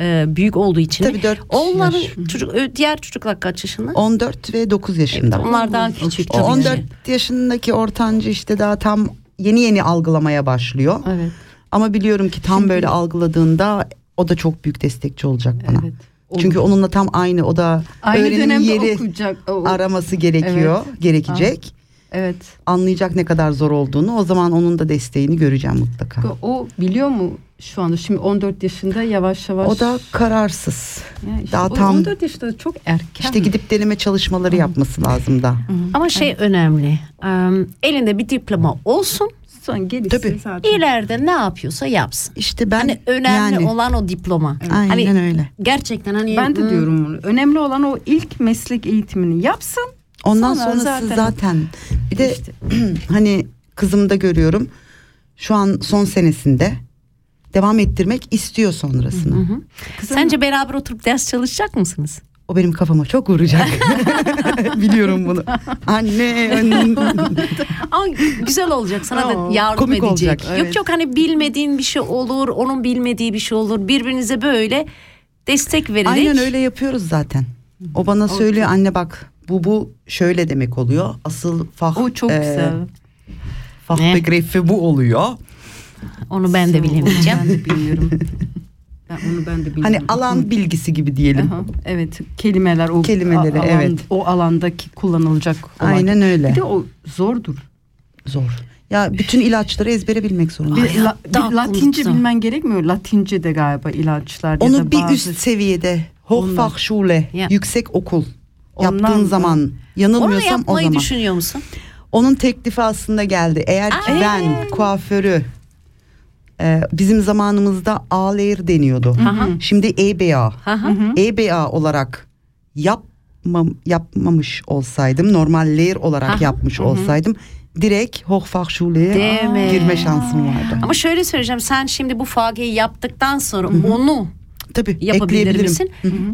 e, büyük olduğu için. Tabii dört Onların yaş. çocuk ö, diğer çocuklar kaç yaşında? 14 ve 9 yaşında. Onlar daha küçük O tabii 14 ki. yaşındaki ortancı işte daha tam yeni yeni algılamaya başlıyor. Evet. Ama biliyorum ki tam böyle algıladığında o da çok büyük destekçi olacak bana. Evet. Çünkü onunla tam aynı o da Aynı öğrenim yeri okuyacak. O- araması gerekiyor, gerekecek. Evet. Anlayacak ne kadar zor olduğunu. O zaman onun da desteğini göreceğim mutlaka. O biliyor mu şu anda şimdi 14 yaşında yavaş yavaş. O da kararsız. Ya işte daha o tam 14 yaşında çok erken. işte gidip deneme çalışmaları yapması lazım da. Ama şey önemli. em, elinde bir diploma olsun. Sonra gerisi Tabii. zaten. İleride ne yapıyorsa yapsın. İşte ben Hani önemli yani olan o diploma. aynen hani öyle. gerçekten hani Ben de hmm, diyorum bunu. Önemli olan o ilk meslek eğitimini yapsın. Ondan Sonra sonrası zaten- zaten, bir de İşte. hani kızımda görüyorum şu an son senesinde devam ettirmek istiyor sonrasını. Sence beraber oturup ders çalışacak mısınız? O benim kafama çok vuracak. Biliyorum bunu. Anne. Ama güzel olacak sana da yardım komik edecek. olacak, Yok evet. yok hani bilmediğin bir şey olur, onun bilmediği bir şey olur. Birbirinize böyle destek vererek. Aynen öyle yapıyoruz zaten. O bana söylüyor anne bak bu bu şöyle demek oluyor. Asıl fah O çok e, güzel. fah Ne? begrifi bu oluyor. Onu ben de bilemeyeceğim. Ben de bilmiyorum. ben onu ben de bilmiyorum. Hani alan bilgisi gibi diyelim. Aha, evet kelimeler o Kelimeleri, alan- evet. o alandaki kullanılacak olan. Aynen öyle. Bir de o zordur. Zor. Ya bütün ilaçları ezbere bilmek zorunda. Bir, la- bir Latince unuttum. bilmen gerekmiyor. Latince de galiba ilaçlar ya da Onu bir bazı üst seviyede Hochfachschule yüksek okul Ondan yaptığın zaman Onu yanılmıyorsam o yapmayı zaman. düşünüyor musun? Onun teklifi aslında geldi. Eğer ki ben kuaförü e, bizim zamanımızda A-layer deniyordu. Şimdi EBA. Aha. EBA olarak yapmam, yapmamış olsaydım, normal layer olarak Aha. yapmış olsaydım direkt Hochfachschule'ye girme şansım vardı. Ama şöyle söyleyeceğim sen şimdi bu fageyi yaptıktan sonra onu Tabii yapabilir ekleyebilirim. misin?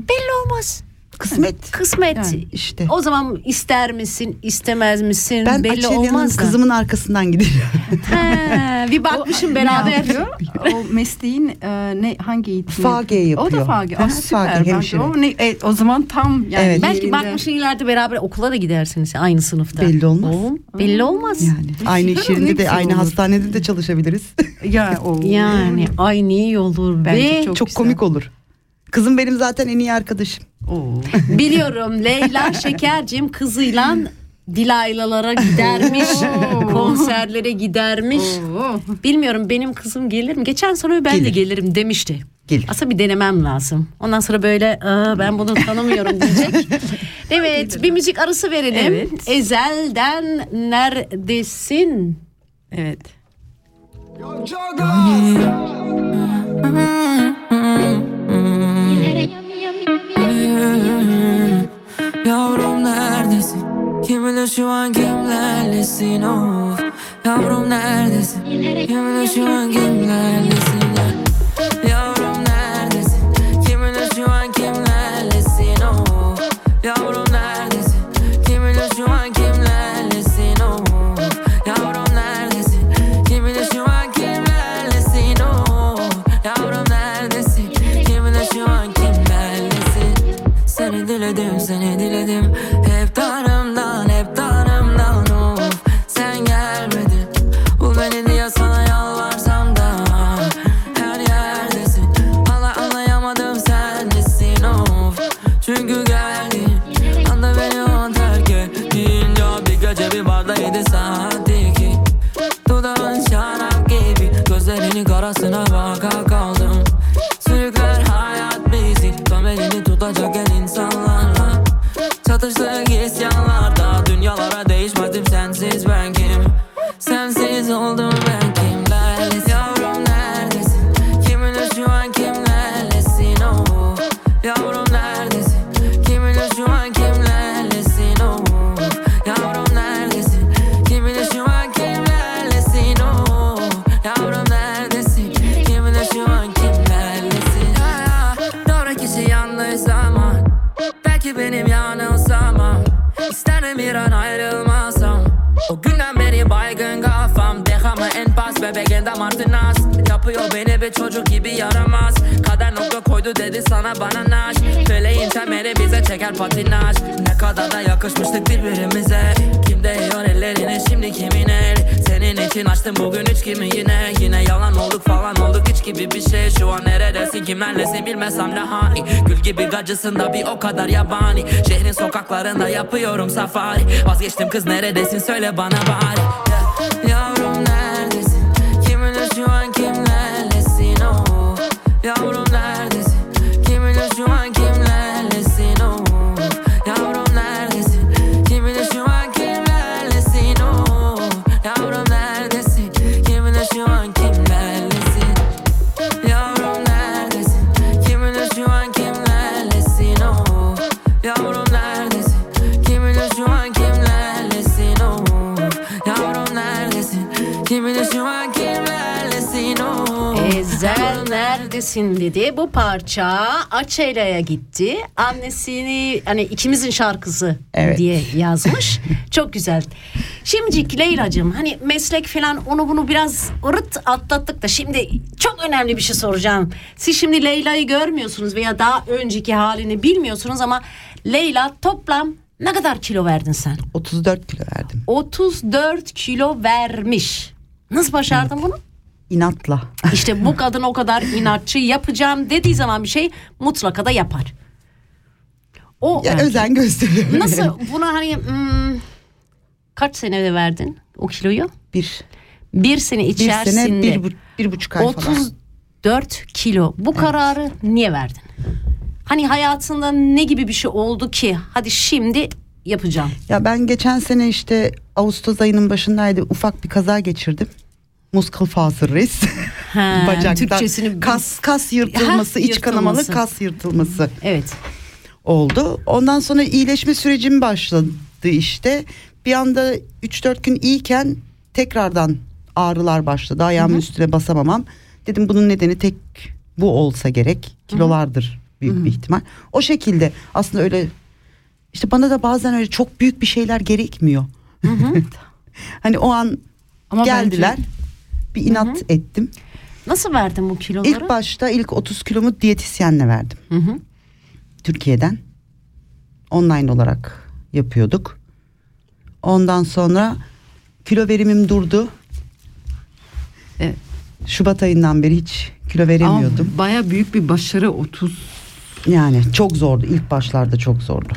Belli olmaz. Kısmet. Kısmet. Yani işte. O zaman ister misin, istemez misin Ben belli Açelya'nın olmaz da. kızımın arkasından gidiyorum. He, bir bakmışım Ne beraber. yapıyor? o mesleğin e, ne hangi eğitim? Fage yapıyor. O da fage. Hı, süper. fage, Bence hemşire. O, ne, e, o zaman tam yani Evet. Belki yerinde. bakmışsın ileride beraber okula da gidersiniz aynı sınıfta. Belli olmaz. Oğlum, belli olmaz. Yani aynı iş yerinde de aynı olur. hastanede de çalışabiliriz. Ya o. Yani ay iyi olur be. Bence çok- Çok güzel. komik olur. Kızım benim zaten en iyi arkadaşım. Oo. Biliyorum Leyla Şekercim kızıyla Dilaylalara gidermiş, konserlere gidermiş. Bilmiyorum benim kızım gelir mi? Geçen sene ben de Gelir. gelirim demişti. Gelir. Aslında bir denemem lazım. Ondan sonra böyle "Aa, ben bunu tanımıyorum diyecek. evet bir müzik arası verelim. Evet. Ezel'den neredesin? Evet. Yavrum bilir şu an kimlerlesin of Yavrum neredesin? Bilir şu an kimlerlesin Vazgeçtim kız neredesin? Söyle bana Bu parça Açelya'ya gitti. Annesini hani ikimizin şarkısı Evet. diye yazmış. Çok güzel. Şimdiki Leyla'cığım hani meslek falan onu bunu biraz ırıt atlattık da şimdi çok önemli bir şey soracağım. Siz şimdi Leyla'yı görmüyorsunuz veya daha önceki halini bilmiyorsunuz ama Leyla toplam ne kadar kilo verdin sen? 34 kilo verdim. 34 kilo vermiş. Nasıl başardın bunu? İnatla. İşte bu kadın o kadar inatçı yapacağım dediği zaman bir şey mutlaka da yapar. O Ya özen gösteriyorum. nasıl bunu hani hmm, kaç senede verdin o kiloyu? Bir. Bir sene Bir içerisinde sene bir, bu- bir buçuk ay falan. 34 kilo. Bu kararı niye verdin? Hani hayatında ne gibi bir şey oldu ki hadi şimdi yapacağım. Ya ben geçen sene işte Ağustos ayının başındaydı ufak bir kaza geçirdim. Muskelfaserriss. Ha, Bacaktan Türkçesini kas kas yırtılması, Ha, iç kanamalı kas yırtılması Evet. oldu. Ondan sonra iyileşme sürecim başladı işte. Bir anda 3-4 gün iyiyken tekrardan ağrılar başladı. Ayağımın üstüne basamamam. Dedim bunun nedeni tek bu olsa gerek. Kilolardır büyük bir ihtimal. O şekilde aslında öyle işte bana da bazen öyle çok büyük bir şeyler gerekmiyor. hani o an Ama geldiler. bence- Bir inat ettim. Nasıl verdin bu kiloları? İlk başta ilk 30 kilomu diyetisyenle verdim. Hı hı. Türkiye'den. Online olarak yapıyorduk. Ondan sonra kilo verimim durdu. Evet. Şubat ayından beri hiç kilo veremiyordum. Ama baya büyük bir başarı 30. Yani çok zordu. İlk başlarda çok zordu.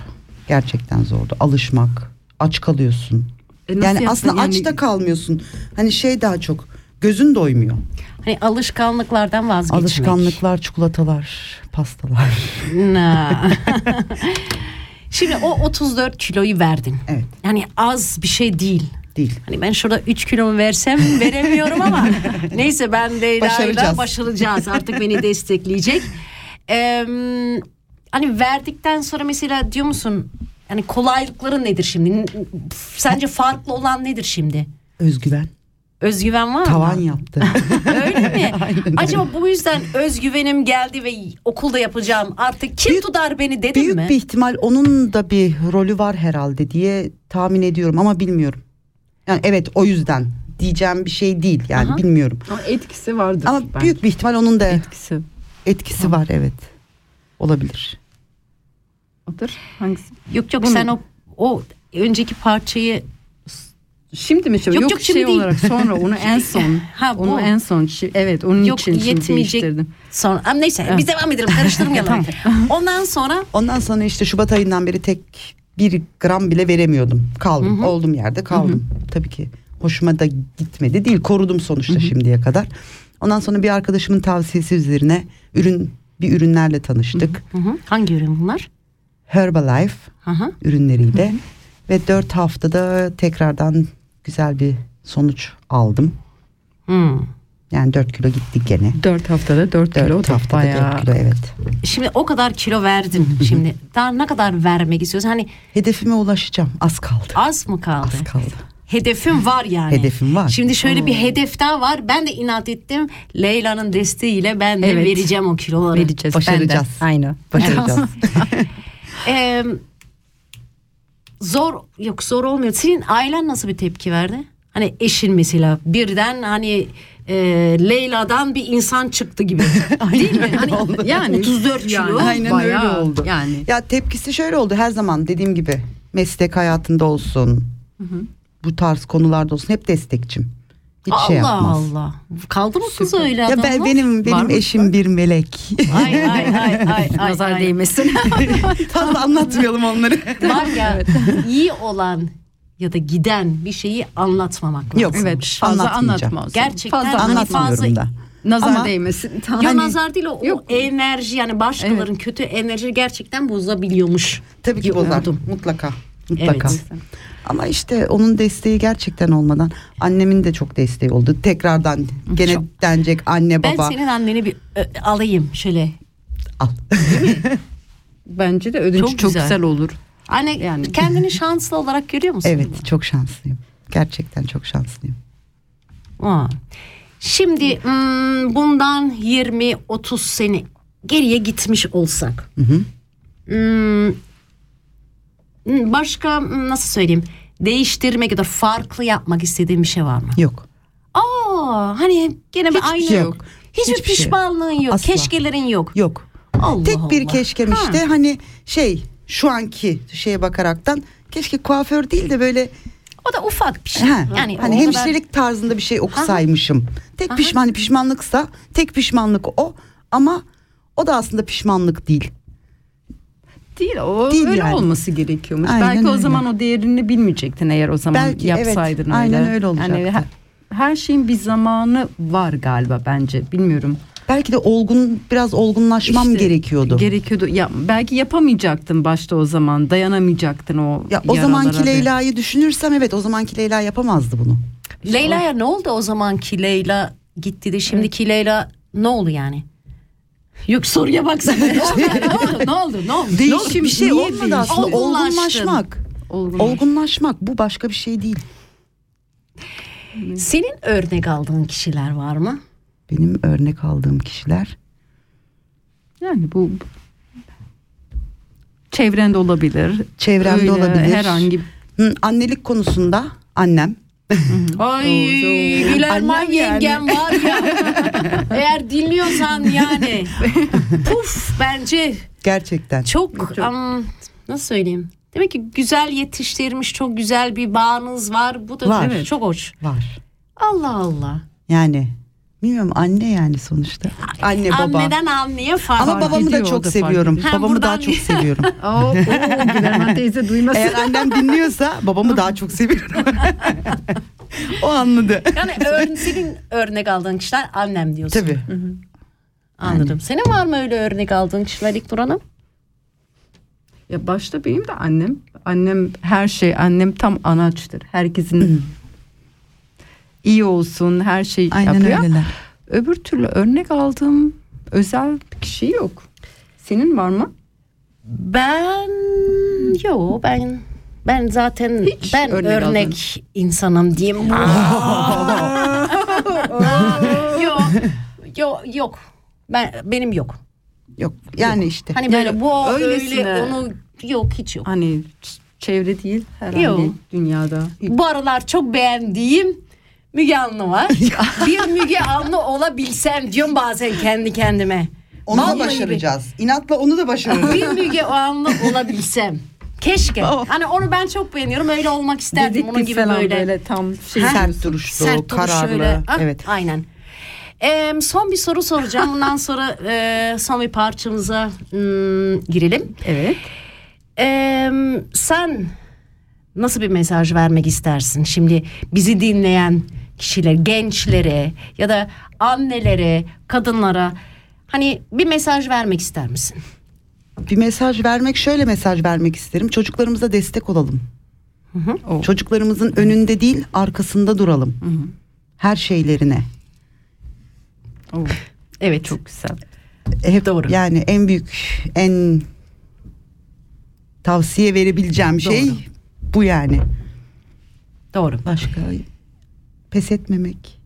Gerçekten zordu. Alışmak. Aç kalıyorsun. E yani aslında Yani- aç da kalmıyorsun. Hani şey daha çok gözün doymuyor. Hani alışkanlıklardan vazgeçmek. Alışkanlıklar, çikolatalar, pastalar. Şimdi o 34 kiloyu verdin. Evet. Yani az bir şey değil. Değil. Hani ben şurada 3 kilomu versem veremiyorum ama neyse ben Leyla'yla Başaracağız. başaracağız. Artık beni destekleyecek. Ee, hani verdikten sonra mesela diyor musun hani kolaylıkları nedir şimdi? Sence farklı olan nedir şimdi? Özgüven. Özgüven var mı? Tavan yaptı. Öyle mi? Aynen. Acaba bu yüzden özgüvenim geldi ve okulda yapacağım artık kim tutar beni dedin Büyük mi? bir ihtimal onun da bir rolü var herhalde diye tahmin ediyorum ama bilmiyorum. Yani evet o yüzden diyeceğim bir şey değil yani Aha. bilmiyorum. Ama etkisi vardır. Ama bence. büyük bir ihtimal onun da etkisi etkisi var evet. Olabilir. odur. Hangisi? Yok yok Bunu- sen o o önceki parçayı Şimdi mi? Yok, Yok, yok, şimdi şey değil. olarak sonra onu en son. Ha, bu. onu en son. Evet onun yok için şimdi yetmeyecek değiştirdim. sonra Ama neyse biz devam edelim karıştırmayalım. Ondan sonra Ondan sonra işte Şubat ayından beri tek bir gram bile veremiyordum. Kaldım. Olduğum yerde kaldım. Tabii ki hoşuma da gitmedi değil. Korudum sonuçta şimdiye kadar. Ondan sonra bir arkadaşımın tavsiyesi üzerine ürün bir ürünlerle tanıştık. Hı hı. hangi ürün bunlar? Herbalife Aha. ürünleriyle ve 4 haftada tekrardan güzel bir sonuç aldım. Hmm. Yani 4 kilo gittik gene. 4 haftada 4 kilo 4 da haftada bayağı. 4 kilo evet. Şimdi o kadar kilo verdin. Şimdi daha ne kadar vermek istiyorsun? Hani Hedefime ulaşacağım. Az kaldı. az mı kaldı? Az kaldı. Hedefim var yani. Hedefim var. Şimdi şöyle bir hedef daha var. Ben de inat ettim. Leyla'nın desteğiyle ben de Evet. vereceğim o kiloları. Vereceğiz. Başaracağız. Aynı. Başaracağız. Ee, zor yok zor olmuyor. Senin ailen nasıl bir tepki verdi? Hani eşin mesela birden hani e, Leyla'dan bir insan çıktı gibi. Değil mi? Hani Yani 34 kilo. yani Aynen bayağı öyle oldu. Yani Ya tepkisi şöyle oldu her zaman dediğim gibi meslek hayatında olsun. Bu tarz konularda olsun hep destekçim. Hiç Allah şey yapmaz. Allah. Kaldı mı kız öyle Ya adamlar? ben benim Var benim mı? eşim bir melek. Ay ay ay ay ay. nazar ay. değmesin. Fazla anlatmayalım onları. Var ya iyi olan ya da giden bir şeyi anlatmamak lazım. Yok. evet fazla anlatmaz. Gerçekten fazla hani. Anlatmıyorum da. Nazar Ama- değmesin. Yo Hani- nazar değil o, o Yok. enerji yani başkalarının kötü enerji gerçekten bozabiliyormuş. Tabii ki bozar. Mutlaka. Mutlaka. Evet. Ama işte onun desteği gerçekten olmadan annemin de çok desteği oldu. Tekrardan gene Çok. denecek anne Ben baba senin anneni bir ö, alayım şöyle. al. Bence de ödünç Çok çok, güzel. güzel. olur. Anne Yani. kendini şanslı olarak görüyor musun? evet çok şanslıyım. Gerçekten çok şanslıyım. Aa. Şimdi hmm, bundan 20-30 sene geriye gitmiş olsak. Hı hı. Hmm, başka hmm, nasıl söyleyeyim? Değiştirmek ya da farklı yapmak istediğin bir şey var mı? Yok. Aa, hani gene bir aynı şey yok. yok. Hiçbir, Hiçbir şey yok. pişmanlığın yok. Asla. Keşkelerin yok. Yok. Allah Tek bir Allah. keşkem Ha. işte hani şey şu anki şeye bakaraktan keşke kuaför değil de böyle O da ufak bir şey. Ha, Yani hani o kadar- hemşirelik tarzında bir şey okusaymışım. Tek pişman hani pişmanlıksa tek pişmanlık o ama o da aslında pişmanlık değil. Değil o Değil öyle yani. olması gerekiyormuş. Aynen Belki o öyle. zaman o değerini bilmeyecektin eğer o zaman Belki, evet. yapsaydın öyle. Aynen öyle olacaktı. Yani her, her şeyin bir zamanı var galiba bence. Bilmiyorum. Belki de olgun biraz olgunlaşmam İşte gerekiyordu. Gerekiyordu. Ya belki yapamayacaktın başta o zaman. Dayanamayacaktın o ya o zamanki Leyla'yı düşünürsem evet o zamanki Leyla yapamazdı bunu. Leyla'ya ne oldu o zamanki Leyla gitti de şimdiki Leyla ne oldu yani? Yok soruya baksana. ne oldu? Ne oldu? Ne oldu? Ne oldu? Bir şey olmadı aslında. Olgunlaşmak. Olgun. Olgunlaşmak bu başka bir şey değil. Senin örnek aldığın kişiler var mı? Benim örnek aldığım kişiler Yani bu çevrende olabilir. çevremde Öyle olabilir. Herhangi Hı, annelik konusunda annem. Ay Gülerman Annem yani. yengem var ya. Eğer dinliyorsan yani. Puf bence Gerçekten. çok am, nasıl söyleyeyim? Demek ki güzel yetiştirmiş çok güzel bir bağınız var. Bu da Var. evet, çok hoş. Var. Allah Allah. Yani bilmiyorum anne yani sonuçta. Anne baba. Anneden anneye fark Ama babamı da çok seviyorum. Ha, Babamı daha buradan- çok seviyorum. Oo, Gülerman teyze duymasın. Eğer annem dinliyorsa babamı daha çok seviyorum. o anladı. Yani ör- senin örnek aldığın kişiler annem diyorsun. Tabii. Anladım. Senin var mı öyle örnek aldığın kişiler İlknur Hanım? Ya başta benim de annem. Annem her şey. Annem tam anaçtır. Herkesin iyi olsun her şey Aynen yapıyor. öyleler. Öbür türlü örnek aldığım özel bir kişi yok. Senin var mı? Ben yo ben ben zaten Hiç ben örnek örnek, insanım diyeyim. yok yok yok. Ben benim yok. Yok yani işte. Hani böyle Yani bu öylesine- öyle onu yok hiç yok. Hani çevre değil herhangi Yok. dünyada. Bu aralar çok beğendiğim Müge Anlı var. bir Müge Anlı olabilsem diyorum bazen kendi kendime. onu da Vallahi başaracağız. İnatla onu da başarırız. Bir Müge Anlı olabilsem. Keşke. Hani onu ben çok beğeniyorum. Öyle olmak isterdim. Onun Dedektif gibi falan böyle. böyle, tam şey Sert duruşlu, Sert duruş kararlı. şöyle. Ah, Evet. Aynen. Ee, son bir soru soracağım. Bundan sonra e, son bir parçamıza hmm, girelim. Evet. Ee, sen nasıl bir mesaj vermek istersin? Şimdi bizi dinleyen kişiler, gençlere ya da annelere, kadınlara hani bir mesaj vermek ister misin? bir mesaj vermek şöyle mesaj vermek isterim. Çocuklarımıza destek olalım. Çocuklarımızın önünde değil arkasında duralım. Her şeylerine. Evet. Çok güzel. Hep Doğru. Yani en büyük en tavsiye verebileceğim şey bu yani. Doğru. Başka pes etmemek.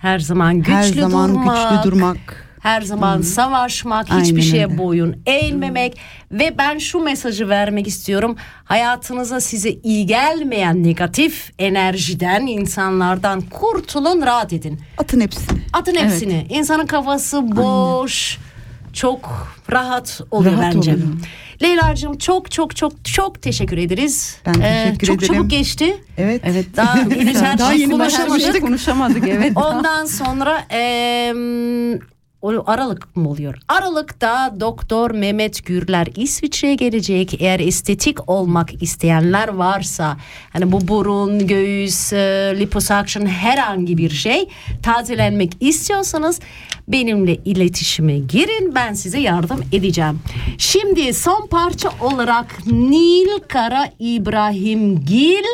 Her zaman güçlü Her zaman durmak. güçlü durmak. Her zaman savaşmak, Aynen hiçbir şeye öyle. boyun eğilmemek ve ben şu mesajı vermek istiyorum. Hayatınıza size iyi gelmeyen negatif enerjiden, insanlardan kurtulun, rahat edin. Atın hepsini. Atın hepsini. İnsanın kafası boş, çok rahat oluyor Rahat bence. oluyor. Leyla'cığım çok çok çok çok teşekkür ederiz. Ee, Ben teşekkür çok ederim. çabuk geçti. Evet. Evet. Daha henüz her Daha yeni konuşamadık. başlamıştık. Konuşamadık evet. Ondan sonra o Aralık mı oluyor? Aralık'ta Doktor Mehmet Gürler İsviçre'ye gelecek. Eğer estetik olmak isteyenler varsa hani bu burun, göğüs, e, liposuction herhangi bir şey tazelenmek istiyorsanız benimle iletişime girin. Ben size yardım edeceğim. Şimdi son parça olarak Nil Kara İbrahim Gil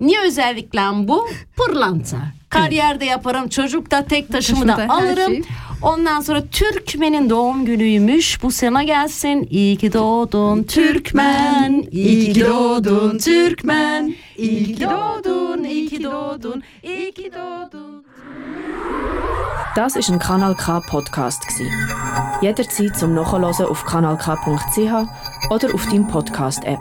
Niye özellikle bu? Pırlanta. Kariyerde yaparım. Çocukta tek taşımı da alırım. şey. Ondan sonra Türkmen'in doğum günüymüş. Bu sene gelsin. İyi ki doğdun Türkmen. İyi ki doğdun Türkmen. İyi ki doğdun, iyi ki doğdun, iyi ki doğdun. Das ist ein Kanal K Podcast gsi. Jederzeit zum Nachhören auf kanalk.ch oder auf deinem Podcast App.